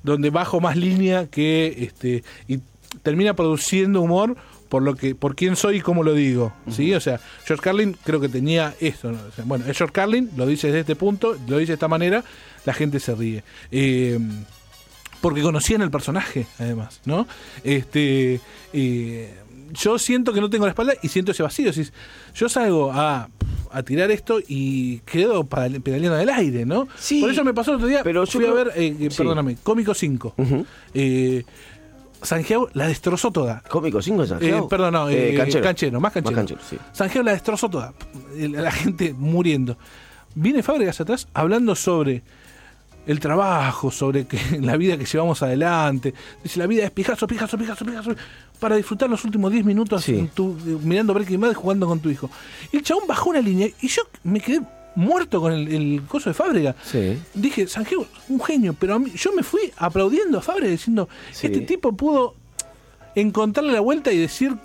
donde bajo más línea que este y termina produciendo humor por lo que por quién soy y cómo lo digo sí o sea George Carlin creo que tenía esto ¿no? O sea, bueno es George Carlin lo dice desde este punto lo dice de esta manera la gente se ríe Eh, porque conocían el personaje, además, ¿no? Este, eh, yo siento que no tengo la espalda y siento ese vacío. Si yo salgo a, a tirar esto y quedo pedaleando del aire, ¿no? Sí, Por eso me pasó el otro día, pero yo fui a ver, eh, Sí. perdóname, Cómico 5. Ujú. Eh, Santiago la destrozó toda. Cómico 5 de Eh, perdón, no, eh, canchero. canchero. más canchero. Más canchero, sí. Santiago la destrozó toda. La gente muriendo. viene Fábregas atrás hablando sobre el trabajo, sobre que, la vida que llevamos adelante. Dice, la vida es Picasso, Picasso, Picasso, Picasso, para disfrutar los últimos 10 minutos Sí. en tu- mirando Breaking Bad y jugando con tu hijo. Y el chabón bajó una línea y yo me quedé muerto con el, el coso de Fábrega. Sí. Dije, Sanjeo, un genio, pero a mí- yo me fui aplaudiendo a Fábrega diciendo, Sí. este tipo pudo encontrarle la vuelta y decir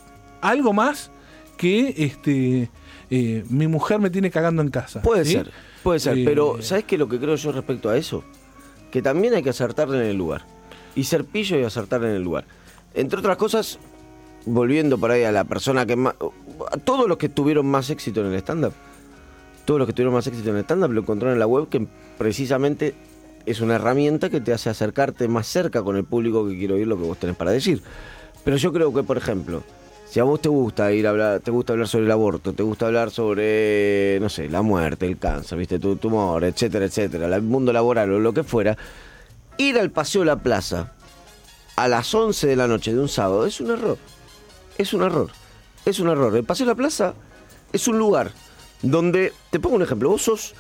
algo más que este eh, mi mujer me tiene cagando en casa. Puede ¿sí? ser, puede ser, Eh, pero ¿sabes qué es lo que creo yo respecto a eso? Que también hay que acertarle en el lugar. Y ser pillo y acertarle en el lugar. Entre otras cosas, volviendo por ahí a la persona que más... A todos los que tuvieron más éxito en el stand-up, todos los que tuvieron más éxito en el stand-up lo encontraron en la web, que precisamente es una herramienta que te hace acercarte más cerca con el público que quiere oír lo que vos tenés para decir. Pero yo creo que, por ejemplo, si a vos te gusta ir a hablar, te gusta hablar sobre el aborto, te gusta hablar sobre, no sé, la muerte, el cáncer, viste, tu tumor, etcétera, etcétera, el mundo laboral o lo que fuera, ir al paseo de la plaza a las 11 de la noche de un sábado es un error. Es un error. Es un error. El paseo de la plaza es un lugar donde, te pongo un ejemplo, vos sos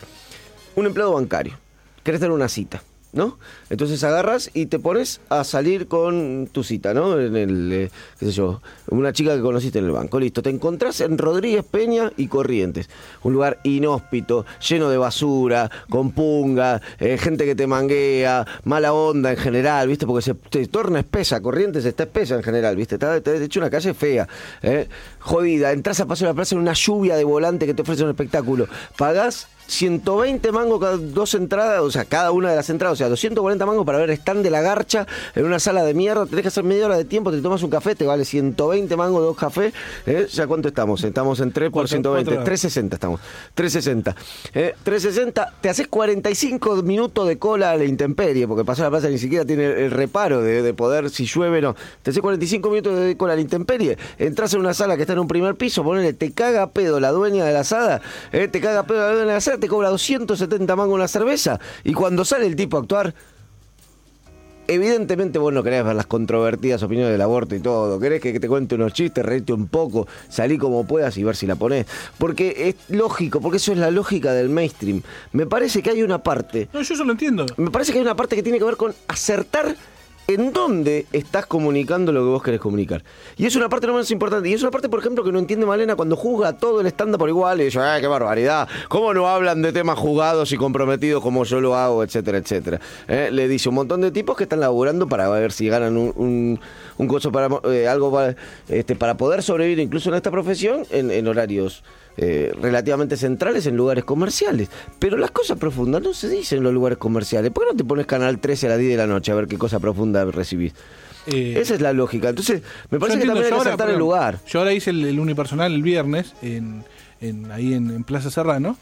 un empleado bancario, querés tener una cita, ¿no? Entonces agarras y te pones a salir con tu cita, ¿no? En el, eh, qué sé yo, una chica que conociste en el banco, listo. Te encontrás en Rodríguez Peña y Corrientes, un lugar inhóspito, lleno de basura, con punga, eh, gente que te manguea, mala onda en general, ¿viste? Porque se, se torna espesa, Corrientes está espesa en general, ¿viste? Está, está de hecho una calle fea, ¿eh? jodida. Entras a Paseo de la Plaza en una lluvia de volante que te ofrece un espectáculo. Pagás 120 mangos cada dos entradas, o sea, cada una de las entradas, o sea, 240 mangos para ver stand de la garcha en una sala de mierda, tenés que hacer media hora de tiempo, te tomas un café, te vale 120 mangos dos cafés, ¿eh? ¿ya cuánto estamos? Estamos en 3 por Cuatro- 120, cuatro horas. 360 estamos, 360. ¿eh? 360, te haces 45 minutos de cola a la intemperie, porque pasó la plaza ni siquiera tiene el reparo de, de poder, si llueve no, te haces 45 minutos de cola a la intemperie, entras en una sala que está en un primer piso, ponele, te caga pedo la dueña de la asada, ¿eh? te caga pedo la dueña de la asada, te cobra 270 mangos una cerveza, y cuando sale el tipo a actuar, Evidentemente vos no querés ver las controvertidas opiniones del aborto y todo. Querés que te cuente unos chistes, reírte un poco, salí como puedas y ver si la ponés. Porque es lógico, porque eso es la lógica del mainstream. Me parece que hay una parte, No, yo eso lo entiendo. me parece que hay una parte que tiene que ver con acertar en dónde estás comunicando lo que vos querés comunicar. Y es una parte no menos importante. Y es una parte, por ejemplo, que no entiende Malena cuando juzga todo el estándar por igual y dice, ¡ay, qué barbaridad! ¿Cómo no hablan de temas jugados y comprometidos como yo lo hago, etcétera, etcétera? ¿Eh? Le dice un montón de tipos que están laburando para ver si ganan un, coso para eh, algo para, este, para poder sobrevivir incluso en esta profesión en horarios eh, relativamente centrales en lugares comerciales. Pero las cosas profundas no se dicen en los lugares comerciales. ¿Por qué no te pones Canal 13 a las 10 de la noche a ver qué cosa profunda recibís? Eh, Esa es la lógica. Entonces, me parece que también hay que ahora, por el lugar. Yo ahora hice el, el unipersonal el viernes en, en- ahí en, en Plaza Serrano.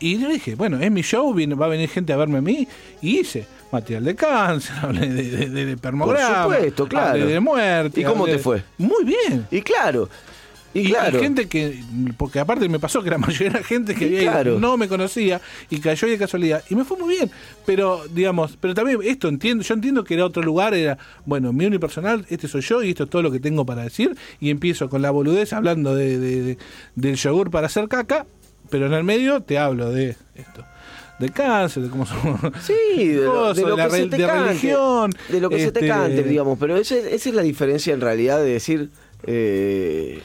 Y yo dije, bueno, es mi show, viene, va a venir gente a verme a mí. Y hice material de cáncer, hablé de, de, de, de permograma, Por supuesto, claro. hablé de muerte. ¿Y cómo te fue? Muy bien. Y claro, y, claro. gente que, porque aparte me pasó que la mayoría era gente que había claro. no me conocía y cayó de casualidad. Y me fue muy bien. Pero, digamos, pero también esto entiendo, yo entiendo que era otro lugar, era, bueno, mi unipersonal, este soy yo y esto es todo lo que tengo para decir. Y empiezo con la boludez hablando de, de- de- del yogur para hacer caca, pero en el medio te hablo de esto. De cáncer, de cómo somos. Sí, de lo, de la que se te de cante, religión. De lo que se te este, cante, digamos. Pero esa, esa es la diferencia en realidad de decir. eh,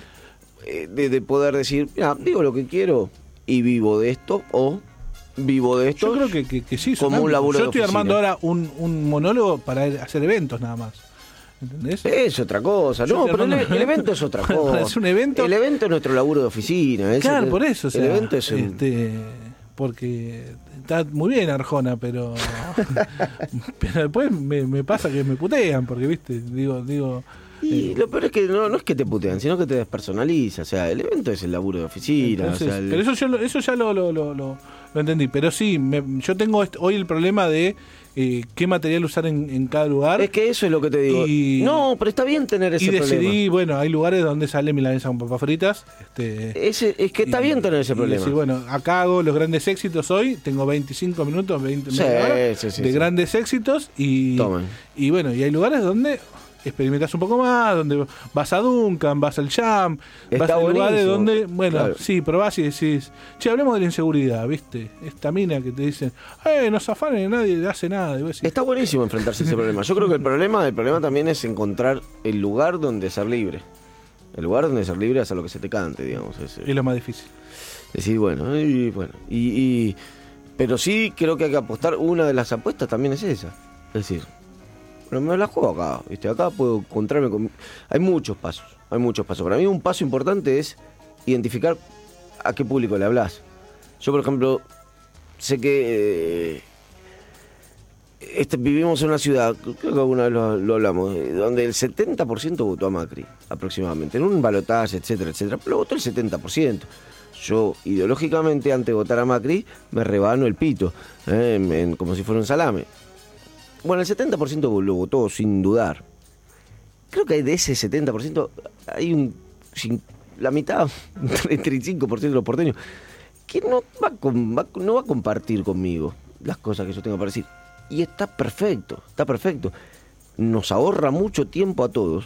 eh, de, de poder decir, mira, digo lo que quiero y vivo de esto o vivo de esto. Yo creo que, que, que sí. como un laburo Yo estoy armando ahora un, un monólogo para hacer eventos nada más. ¿Entendés? Es otra cosa, no, pero el, armando- el evento es otra cosa. hacer un evento- El evento es nuestro laburo de oficina. Claro, es- por eso. o sea, el evento es un- este, porque está muy bien Arjona, pero pero después me, me pasa que me putean, porque viste, digo, digo, Y lo peor es que no, no es que te putean, sino que te despersonaliza. O sea, el evento es el laburo de oficina. entonces, o sea, el- pero eso yo eso ya lo, lo, lo, lo- entendí, pero sí, me- yo tengo hoy el problema de eh, qué material usar en, en cada lugar. es que eso es lo que te digo. Y- no, pero está bien tener ese y decidí, problema. bueno, hay lugares donde sale milanesa con papas fritas. Este, Ese, es que está y- bien tener ese problema. bueno, acá hago los grandes éxitos hoy, tengo 25 minutos, 20 Sí, de grandes éxitos y, Tomen. y bueno, y hay lugares donde experimentas un poco más, donde vas a Duncan, vas al Jam, vas a lugares donde, bueno, Claro. sí, probás y decís, che, hablemos de la inseguridad, ¿viste? Esta mina que te dicen, eh, no zafanes, nadie hace nada. Y vos decís, Está buenísimo enfrentarse a ese problema. Yo creo que el problema, el problema también es encontrar el lugar donde ser libre. El lugar donde ser libre es a lo que se te cante, digamos. Es, es lo más difícil. decir, bueno, y bueno. Y, y- pero sí creo que hay que apostar. Una de las apuestas también es esa. Es decir, pero me la juego acá, ¿viste? Acá puedo encontrarme con. Hay muchos pasos, hay muchos pasos. Para mí, un paso importante es identificar a qué público le hablas. Yo, por ejemplo, sé que. eh, este, vivimos en una ciudad, creo que alguna vez lo, hablamos, eh, donde el 70% votó a Macri, aproximadamente, en un balotaje, etcétera, etcétera, pero votó el 70%. Yo, ideológicamente, antes de votar a Macri, me rebano el pito, eh, como si fuera un salame. Bueno, el 70% lo votó sin dudar. Creo que de ese 70% hay un. La mitad, un 35% de los porteños, que no va, con- va- no va a compartir conmigo las cosas que yo tengo para decir. Y está perfecto, está perfecto. Nos ahorra mucho tiempo a todos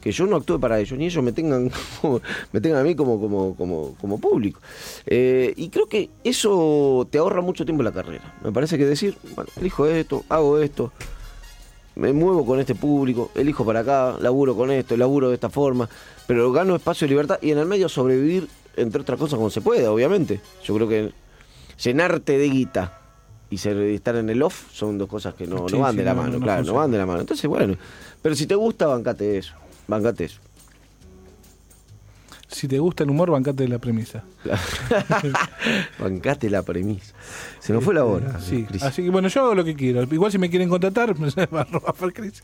que yo no actúe para ellos, ni ellos me tengan, como- me tengan a mí como, como, como, como público. Eh, y creo que eso te ahorra mucho tiempo en la carrera. Me parece que decir, bueno, elijo esto, hago esto, me muevo con este público, elijo para acá, laburo con esto, laburo de esta forma, pero gano espacio de libertad y en el medio sobrevivir, entre otras cosas, como se puede, obviamente. Yo creo que llenarte de guita y ser, estar en el off son dos cosas que no, Sí, no van sí, de la no, mano, no claro, no van de la mano. Entonces, bueno, pero si te gusta, bancate eso, bancate eso. Si te gusta el humor, bancate la premisa. bancate la premisa. Se nos fue la hora. Sí, Cris. así que bueno, yo hago lo que quiero. Igual si me quieren contratar, arroba Fercris.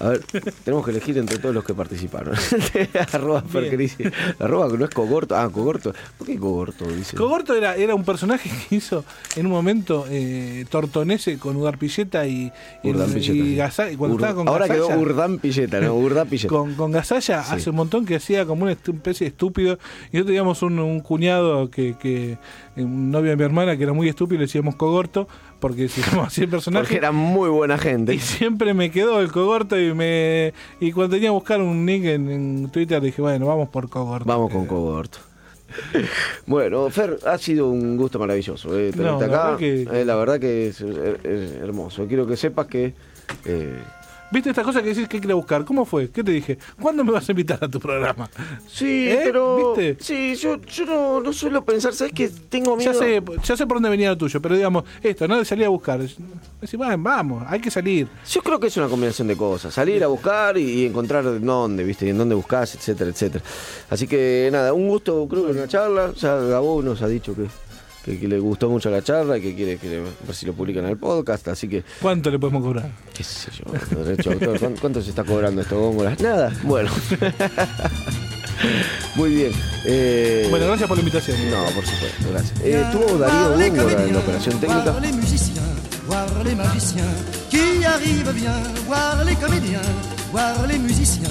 A ver, tenemos que elegir entre todos los que participaron. arroba Fercrisi. Arroba no es Cogorto. Ah, Cogorto. ¿Por qué Cogorto? Dice. Cogorto era, era un personaje que hizo en un momento eh, Tortonese con Udar Pilleta y, y, Urdán Pilleta, y sí. Gasa- y cuando Ur- estaba con Ahora quedó Urdán Pilleta, ¿no? Urdán Pilleta. con, con Sí. hace un montón que hacía como una especie de estúpido. Y nosotros teníamos un, un cuñado que, que eh, un novio de mi hermana que era muy estúpido, le decíamos Cogorto, porque se llamaba así el personaje. Porque era muy buena gente. Y siempre me quedó el Cogorto y me y cuando tenía que buscar un nick en, en Twitter dije, bueno, vamos por Cogorto. Vamos con Cogorto. Bueno, Fer, ha sido un gusto maravilloso eh, tenerte No, la acá. verdad que- Eh, la verdad que es, es- es hermoso. Quiero que sepas que eh, ¿Viste estas cosas que decís que hay que ir a buscar? ¿Cómo fue? ¿Qué te dije? ¿Cuándo me vas a invitar a tu programa? Sí, ¿Eh? pero. ¿Viste? Sí, yo, yo no, no suelo pensar, ¿sabes qué? Tengo miedo. Ya sé, ya sé por dónde venía lo tuyo, pero digamos, esto, ¿no? De salir a buscar. Decís, vamos, hay que salir. Yo creo que es una combinación de cosas. Salir a buscar y, encontrar en dónde, ¿viste? Y en dónde buscas, etcétera, etcétera. Así que nada, un gusto, creo que una charla. Ya Gabo nos ha dicho que, que, que le gustó mucho la charla y que quiere que le- ver si lo publican en el podcast. Así que, ¿Cuánto le podemos cobrar? qué sé yo, derecho de autor. ¿Cuán- ¿Cuánto se está cobrando esto, góngolas? Nada, bueno. Muy bien. Eh, Bueno, gracias por la invitación. No, por supuesto, gracias. Eh, estuvo Darío Góngora en la operación técnica. Voir les musiciens, voir les magiciens qui arrivent bien, voir les comédiens, voir les musiciens,